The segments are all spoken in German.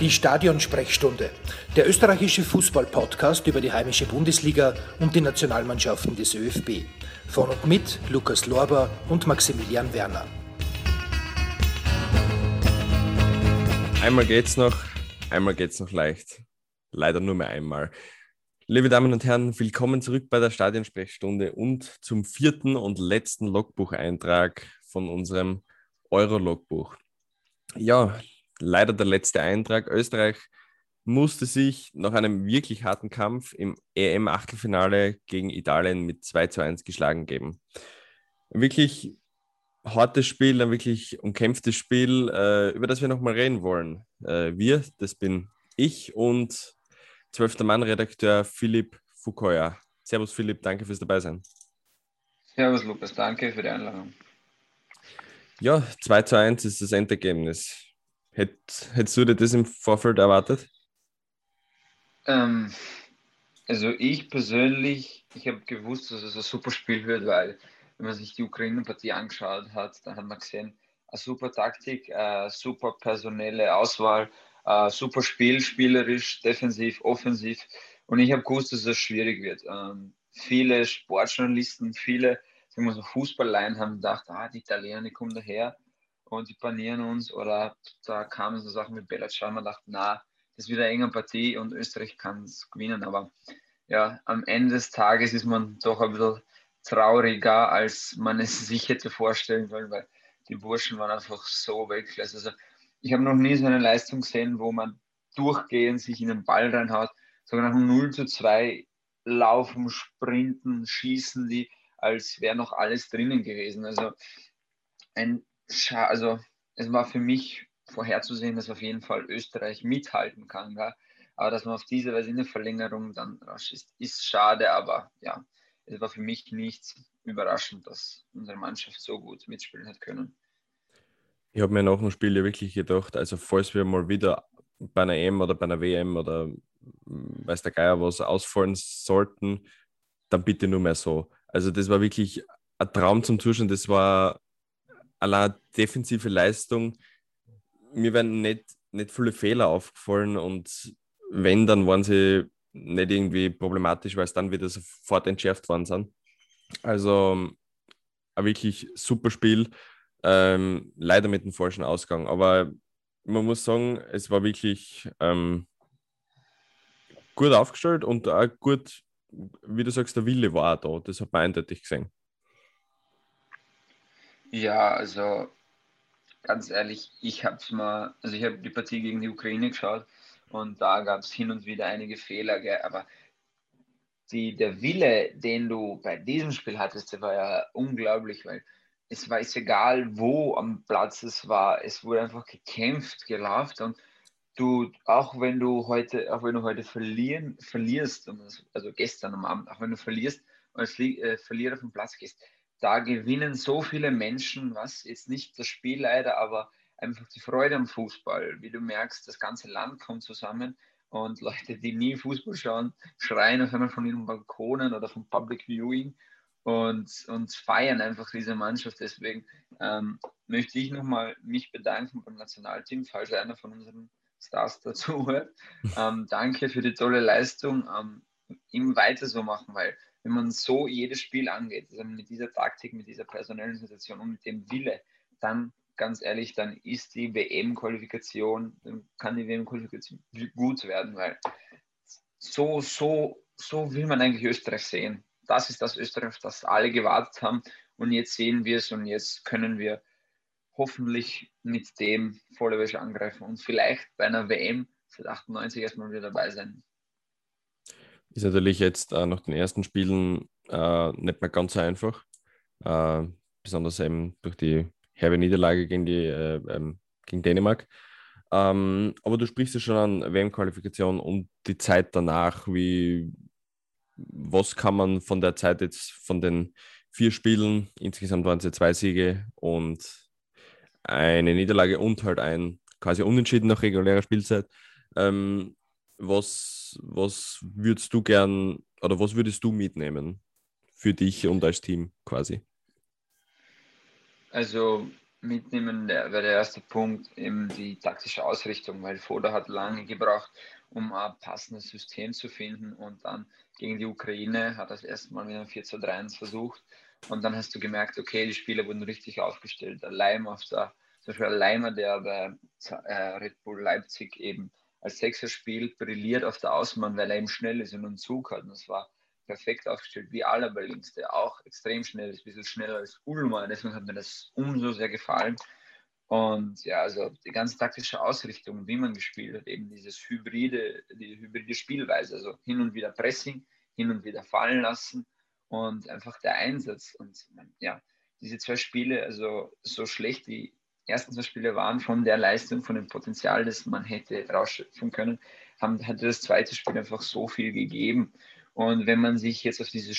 Die Stadionsprechstunde, der österreichische Fußball-Podcast über die heimische Bundesliga und die Nationalmannschaften des ÖFB. Von und mit Lukas Lorber und Maximilian Werner. Einmal geht's noch, einmal geht's noch leicht. Leider nur mehr einmal. Liebe Damen und Herren, willkommen zurück bei der Stadionsprechstunde und zum vierten und letzten Logbucheintrag von unserem Euro-Logbuch. Ja, leider der letzte Eintrag. Österreich musste sich nach einem wirklich harten Kampf im EM-Achtelfinale gegen Italien mit 2 zu 1 geschlagen geben. Ein wirklich hartes Spiel, ein wirklich umkämpftes Spiel, äh, über das wir nochmal reden wollen. Äh, wir, das bin ich und zwölfter Mann-Redakteur Philipp Foucault. Servus Philipp, danke fürs Dabeisein. Servus Lukas, danke für die Einladung. Ja, 2 zu 1 ist das Endergebnis. Hätt, hättest du dir das im Vorfeld erwartet? Ähm, also ich persönlich, ich habe gewusst, dass es ein super Spiel wird, weil wenn man sich die Ukraine-Partie angeschaut hat, dann hat man gesehen, eine super Taktik, eine super personelle Auswahl, ein super Spiel, spielerisch, defensiv, offensiv. Und ich habe gewusst, dass es schwierig wird. Ähm, viele Sportjournalisten, viele sagen wir so Fußballleien haben gedacht, ah, die Italiener, kommen daher und die panieren uns. Oder da kamen so Sachen mit Bellacciano, man dachte, na, das ist wieder eine enge Partie und Österreich kann es gewinnen. Aber ja, am Ende des Tages ist man doch ein bisschen trauriger, als man es sich hätte vorstellen können, weil die Burschen waren einfach so Weltklasse. Also ich habe noch nie so eine Leistung gesehen, wo man durchgehend sich in den Ball reinhaut. Sogar nach 0 zu 2 laufen, sprinten, schießen die, als wäre noch alles drinnen gewesen. Also ein Scha also es war für mich vorherzusehen, dass auf jeden Fall Österreich mithalten kann. Gell? Aber dass man auf diese Weise in der Verlängerung dann rasch ist, ist schade, aber ja, es war für mich nicht überraschend, dass unsere Mannschaft so gut mitspielen hat können. Ich habe mir nach dem Spiel ja wirklich gedacht, also falls wir mal wieder bei einer EM oder bei einer WM oder hm, weiß der Geier was ausfallen sollten, dann bitte nur mehr so. Also das war wirklich ein Traum zum Zuschauen. Das war allein defensive Leistung. Mir werden nicht, nicht viele Fehler aufgefallen und wenn, dann waren sie nicht irgendwie problematisch, weil es dann wieder sofort entschärft worden sind. Also ein wirklich super Spiel. Ähm, leider mit dem falschen Ausgang. Aber man muss sagen, es war wirklich ähm, gut aufgestellt und auch gut, wie du sagst, der Wille war auch da. Das hat man eindeutig gesehen. Ja, also ganz ehrlich, ich habe es mal, also ich habe die Partie gegen die Ukraine geschaut und da gab es hin und wieder einige Fehler, gell? aber die, der Wille, den du bei diesem Spiel hattest, der war ja unglaublich, weil es war es egal, wo am Platz es war, es wurde einfach gekämpft, gelaufen und du, auch wenn du heute, auch wenn du heute verlieren, verlierst, also gestern am Abend, auch wenn du verlierst und als äh, Verlierer vom Platz gehst, da gewinnen so viele Menschen, was jetzt nicht das Spiel leider, aber einfach die Freude am Fußball. Wie du merkst, das ganze Land kommt zusammen und Leute, die nie Fußball schauen, schreien auf einmal von ihren Balkonen oder vom Public Viewing und, und feiern einfach diese Mannschaft. Deswegen ähm, möchte ich nochmal mich bedanken beim Nationalteam, falls einer von unseren Stars dazu hört. Ähm, danke für die tolle Leistung. Ähm, ihm weiter so machen, weil wenn man so jedes Spiel angeht, also mit dieser Taktik, mit dieser personellen Situation und mit dem Wille, dann ganz ehrlich, dann ist die WM-Qualifikation, dann kann die WM-Qualifikation gut werden, weil so, so, so will man eigentlich Österreich sehen das ist das Österreich, das alle gewartet haben. Und jetzt sehen wir es und jetzt können wir hoffentlich mit dem volle Wäsche angreifen und vielleicht bei einer WM seit 98 erstmal wieder dabei sein. Ist natürlich jetzt äh, nach den ersten Spielen äh, nicht mehr ganz so einfach. Äh, besonders eben durch die herbe Niederlage gegen, die, äh, ähm, gegen Dänemark. Ähm, aber du sprichst ja schon an WM-Qualifikation und die Zeit danach. Wie, was kann man von der Zeit jetzt, von den vier Spielen, insgesamt waren es ja zwei Siege und eine Niederlage und halt ein quasi Unentschieden nach regulärer Spielzeit. Ähm, was, was würdest du gern oder was würdest du mitnehmen für dich und als Team quasi? Also mitnehmen, wäre der erste Punkt eben die taktische Ausrichtung, weil Foda hat lange gebraucht, um ein passendes System zu finden und dann gegen die Ukraine hat er das erste Mal mit einem 4 zu 3 1 versucht und dann hast du gemerkt, okay, die Spieler wurden richtig aufgestellt. Der Leim auf der, zum Beispiel der Leimer, der bei äh, Red Bull Leipzig eben als Sechser spielt, brilliert auf der Außenbahn, weil er eben schnell ist und einen Zug hat. Und das war perfekt aufgestellt, wie Alaba links, der auch extrem schnell ist, ein bisschen schneller als Ulmer. Deswegen hat mir das umso sehr gefallen. Und ja, also die ganze taktische Ausrichtung, wie man gespielt hat, eben dieses hybride, die hybride Spielweise, also hin und wieder Pressing, hin und wieder fallen lassen und einfach der Einsatz. Und ja, diese zwei Spiele, also so schlecht die ersten zwei Spiele waren von der Leistung, von dem Potenzial, das man hätte rausschöpfen können, haben, hatte das zweite Spiel einfach so viel gegeben. Und wenn man sich jetzt auf dieses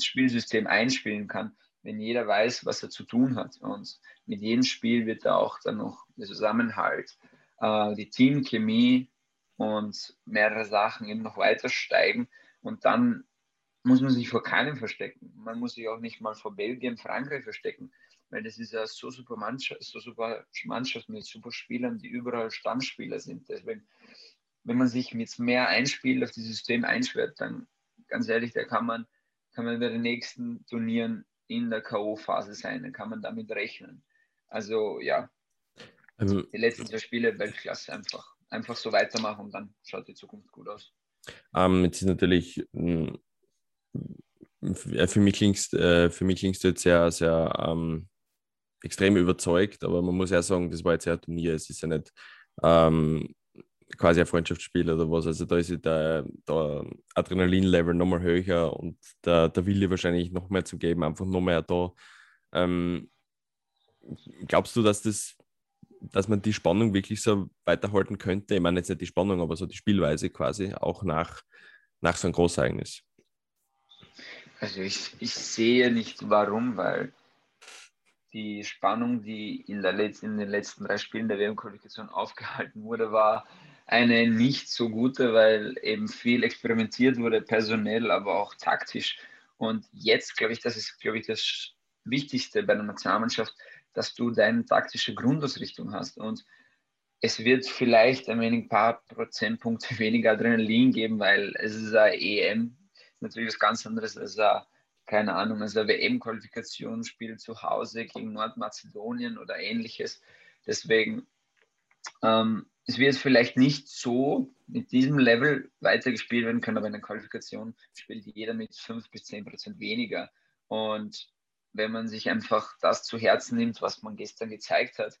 Spielsystem einspielen kann, wenn jeder weiß, was er zu tun hat und mit jedem Spiel wird da auch dann noch der Zusammenhalt, äh, die Teamchemie und mehrere Sachen eben noch weiter steigen und dann muss man sich vor keinem verstecken. Man muss sich auch nicht mal vor Belgien, Frankreich verstecken, weil das ist ja so super Mannschaft, so super Mannschaft mit super Spielern, die überall Stammspieler sind. Deswegen, wenn man sich jetzt mehr einspielt, auf dieses System einschwert, dann ganz ehrlich, da kann man, kann man bei den nächsten Turnieren in der K.O.-Phase sein, dann kann man damit rechnen. Also ja, also, die letzten zwei Spiele Weltklasse einfach. Einfach so weitermachen und dann schaut die Zukunft gut aus. Ähm, jetzt ist natürlich, hm, für mich klingst, äh, für mich klingst du jetzt sehr, sehr ähm, extrem überzeugt, aber man muss ja sagen, das war jetzt ja ein Turnier, es ist ja nicht ähm, quasi ein Freundschaftsspiel oder was. Also da ist der, der Adrenalin-Level nochmal höher und der, der Wille wahrscheinlich noch mehr zu geben, einfach noch mehr da. Ähm, glaubst du, dass das, dass man die Spannung wirklich so weiterhalten könnte? Ich meine jetzt nicht die Spannung, aber so die Spielweise quasi, auch nach, nach so einem Großereignis. Also ich, ich sehe nicht warum, weil die Spannung, die in, der Letz-, in den letzten drei Spielen der WM-Qualifikation aufgehalten wurde, war eine nicht so gute, weil eben viel experimentiert wurde, personell, aber auch taktisch. Und jetzt glaube ich, das ist, glaube ich, das Wichtigste bei einer Nationalmannschaft, dass du deine taktische Grundausrichtung hast. Und es wird vielleicht ein wenig paar Prozentpunkte weniger Adrenalin geben, weil es ist ein EM, natürlich was ganz anderes als ein, keine Ahnung, als ein WM-Qualifikationsspiel zu Hause gegen Nordmazedonien oder ähnliches. Deswegen ähm, es wird vielleicht nicht so mit diesem Level weitergespielt werden können, aber in der Qualifikation spielt jeder mit 5 bis 10 Prozent weniger. Und wenn man sich einfach das zu Herzen nimmt, was man gestern gezeigt hat,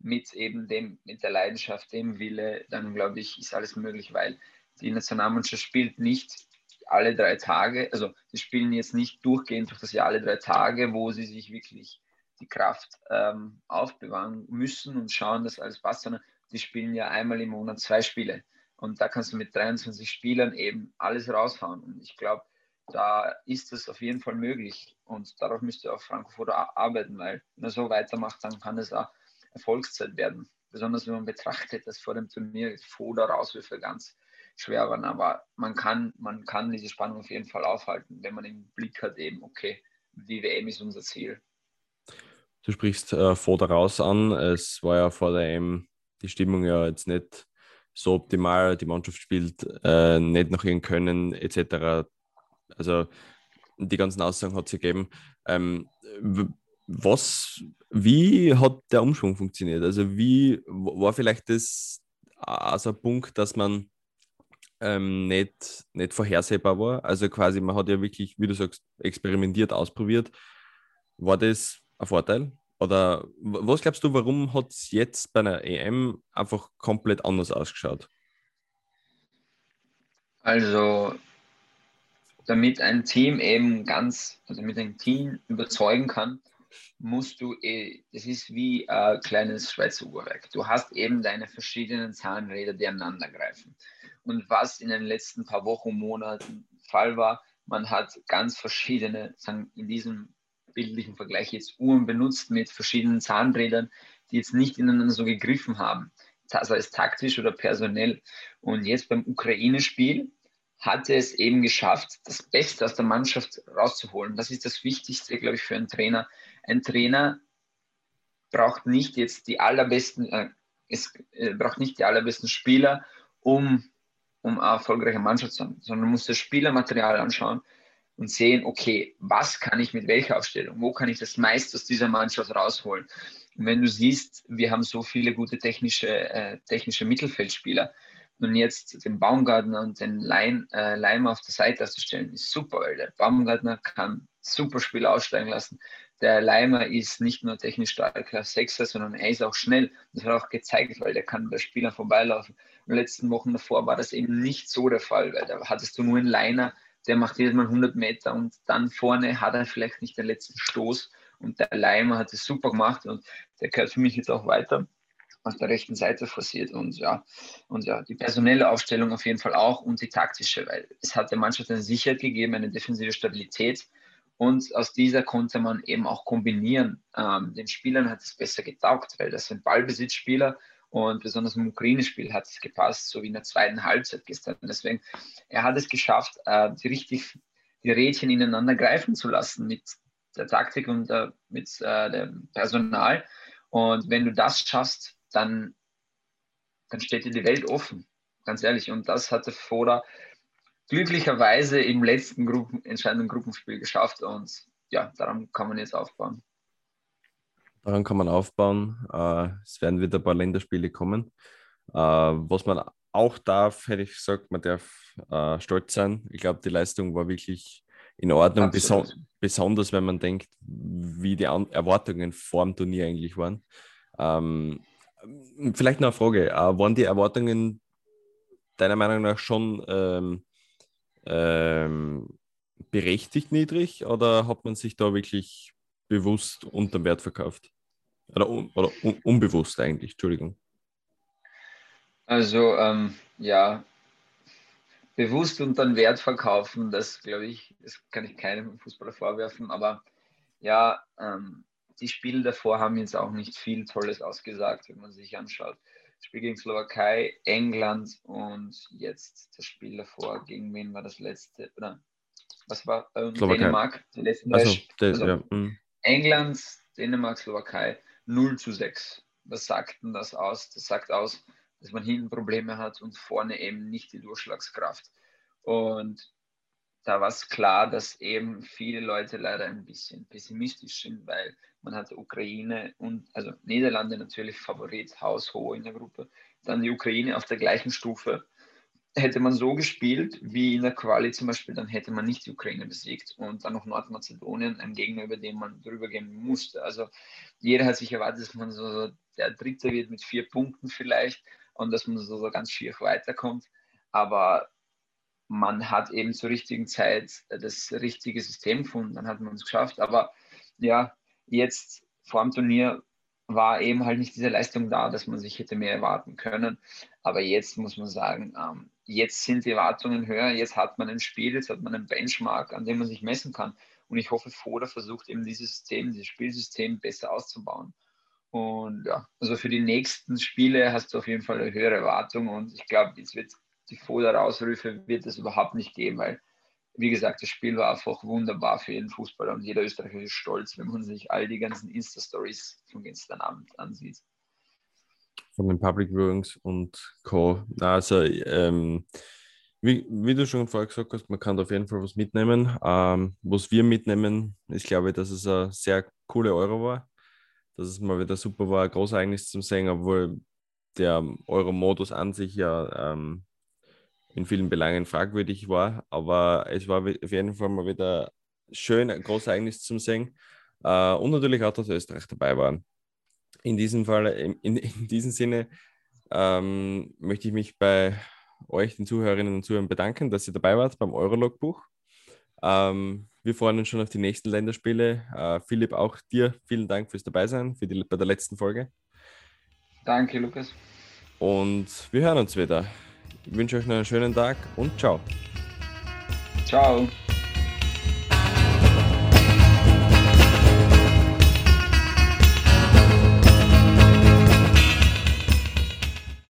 mit eben dem, mit der Leidenschaft, dem Wille, dann glaube ich, ist alles möglich, weil die Nationalmannschaft spielt nicht alle drei Tage, also sie spielen jetzt nicht durchgehend durch das Jahr alle drei Tage, wo sie sich wirklich die Kraft ähm, aufbewahren müssen und schauen, dass alles passt, sondern die spielen ja einmal im Monat zwei Spiele. Und da kannst du mit 23 Spielern eben alles raushauen. Und ich glaube, da ist es auf jeden Fall möglich. Und darauf müsste auch Frankfurt arbeiten, weil wenn er so weitermacht, dann kann es auch Erfolgszeit werden. Besonders wenn man betrachtet, dass vor dem Turnier Foda Rauswürfe ganz schwer waren. Aber man kann, man kann diese Spannung auf jeden Fall aufhalten, wenn man im Blick hat, eben, okay, die WM ist unser Ziel. Du sprichst äh, Foda raus an. Es war ja vor der EM die Stimmung ja jetzt nicht so optimal, die Mannschaft spielt äh, nicht nach ihren Können etc. Also die ganzen Aussagen hat sie gegeben. Ähm, was, wie hat der Umschwung funktioniert? Also wie war vielleicht das also ein Punkt, dass man ähm, nicht, nicht vorhersehbar war? Also quasi, man hat ja wirklich, wie du sagst, experimentiert, ausprobiert. War das ein Vorteil? Oder was glaubst du, warum hat es jetzt bei einer EM einfach komplett anders ausgeschaut? Also, damit ein Team eben ganz, also damit ein Team überzeugen kann, musst du, eh, das ist wie ein kleines Schweizer Uhrwerk. Du hast eben deine verschiedenen Zahnräder, die aneinander greifen. Und was in den letzten paar Wochen, Monaten Fall war, man hat ganz verschiedene, sagen, in diesem bildlichen Vergleich jetzt Uhren benutzt mit verschiedenen Zahnrädern, die jetzt nicht ineinander so gegriffen haben, sei es taktisch oder personell. Und jetzt beim Ukraine-Spiel hat er es eben geschafft, das Beste aus der Mannschaft rauszuholen. Das ist das Wichtigste, glaube ich, für einen Trainer. Ein Trainer braucht nicht jetzt die allerbesten, äh, es äh, braucht nicht die allerbesten Spieler, um, um eine erfolgreiche Mannschaft zu haben, sondern muss das Spielermaterial anschauen und sehen, okay, was kann ich mit welcher Aufstellung, wo kann ich das meiste aus dieser Mannschaft rausholen. Und wenn du siehst, wir haben so viele gute technische, äh, technische Mittelfeldspieler, und jetzt den Baumgartner und den Leim, äh, Leim auf der Seite auszustellen, ist super, weil der Baumgartner kann super Spiel aussteigen lassen. Der Leimer ist nicht nur technisch starker Sechser, sondern er ist auch schnell. Das hat auch gezeigt, weil der kann bei Spielern vorbeilaufen. In den letzten Wochen davor war das eben nicht so der Fall, weil da hattest du nur einen Liner, der macht jedes Mal 100 Meter und dann vorne hat er vielleicht nicht den letzten Stoß. Und der Leimer hat es super gemacht und der gehört für mich jetzt auch weiter auf der rechten Seite forciert und ja, und ja, die personelle Aufstellung auf jeden Fall auch und die taktische, weil es hat der Mannschaft eine Sicherheit gegeben, eine defensive Stabilität und aus dieser konnte man eben auch kombinieren. Ähm, den Spielern hat es besser getaugt, weil das sind Ballbesitzspieler und besonders im Ukraine-Spiel hat es gepasst, so wie in der zweiten Halbzeit gestern. Deswegen, er hat es geschafft, äh, die richtig die Rädchen ineinander greifen zu lassen mit der Taktik und äh, mit äh, dem Personal. Und wenn du das schaffst, dann, dann steht dir die Welt offen, ganz ehrlich. Und das hatte Foda glücklicherweise im letzten Gruppen, entscheidenden Gruppenspiel geschafft und ja, daran kann man jetzt aufbauen. Daran kann man aufbauen. Äh, es werden wieder ein paar Länderspiele kommen. Äh, was man auch darf, hätte ich gesagt, man darf äh, stolz sein. Ich glaube, die Leistung war wirklich in Ordnung, beso besonders wenn man denkt, wie die An Erwartungen vor dem Turnier eigentlich waren. Ähm, vielleicht noch eine Frage. Äh, waren die Erwartungen deiner Meinung nach schon ähm, ähm, berechtigt niedrig oder hat man sich da wirklich bewusst unter Wert verkauft? Oder, un oder un unbewusst eigentlich, Entschuldigung. Also ähm, ja, bewusst unter den Wert verkaufen, das glaube ich, das kann ich keinem Fußballer vorwerfen, aber ja, ähm, die Spiele davor haben jetzt auch nicht viel Tolles ausgesagt, wenn man sich anschaut. Das Spiel gegen Slowakei, England und jetzt das Spiel davor, gegen wen war das letzte? Oder was war ähm, Dänemark? Die letzten also, also, ja. Mhm. England, Dänemark, Slowakei 0 zu 6. Was sagt denn das aus? Das sagt aus, dass man hinten Probleme hat und vorne eben nicht die Durchschlagskraft. Und da war es klar, dass eben viele Leute leider ein bisschen pessimistisch sind, weil man hat Ukraine und also Niederlande natürlich Favorit, haushoch in der Gruppe, dann die Ukraine auf der gleichen Stufe. Hätte man so gespielt wie in der Quali zum Beispiel, dann hätte man nicht die Ukraine besiegt und dann noch Nordmazedonien, ein Gegner, über den man drüber gehen musste. Also jeder hat sich erwartet, dass man so der Dritte wird mit vier Punkten vielleicht und dass man so, so ganz schier weiterkommt. Aber man hat eben zur richtigen Zeit äh, das richtige System gefunden, dann hat man es geschafft. Aber ja, jetzt vor dem Turnier war eben halt nicht diese Leistung da, dass man sich hätte mehr erwarten können. Aber jetzt muss man sagen, ähm, jetzt sind die Erwartungen höher, jetzt hat man ein Spiel, jetzt hat man einen Benchmark, an dem man sich messen kann. Und ich hoffe, Foda versucht eben dieses System, dieses Spielsystem besser auszubauen. Und ja, also für die nächsten Spiele hast du auf jeden Fall eine höhere Erwartung und ich glaube, jetzt wird die Foda-Ausrufe wird es überhaupt nicht geben, weil, wie gesagt, das Spiel war einfach wunderbar für jeden Fußballer und jeder Österreicher ist stolz, wenn man sich all die ganzen Insta-Stories von gestern Abend ansieht. Von den Public Viewings und Co. Also, ähm, wie, wie, du schon vorher gesagt hast, man kann da auf jeden Fall was mitnehmen. Ähm, was wir mitnehmen, ist, glaube ich, dass es eine sehr coole Euro war. Dass es mal wieder super war, ein Großereignis zum sehen, obwohl der Euro-Modus an sich ja ähm, in vielen Belangen fragwürdig war. Aber es war auf jeden Fall mal wieder schön, ein großes Ereignis zum Sehen. Äh, und natürlich auch, dass Österreich dabei war. In diesem Fall, in, in diesem Sinne, ähm, möchte ich mich bei euch, den Zuhörerinnen und Zuhörern, bedanken, dass ihr dabei wart beim Eurolog-Buch. Ähm, wir freuen uns schon auf die nächsten Länderspiele. Äh, Philipp, auch dir vielen Dank fürs Dabeisein für die, bei der letzten Folge. Danke, Lukas. Und wir hören uns wieder. Ich wünsche euch noch einen schönen Tag und ciao. Ciao.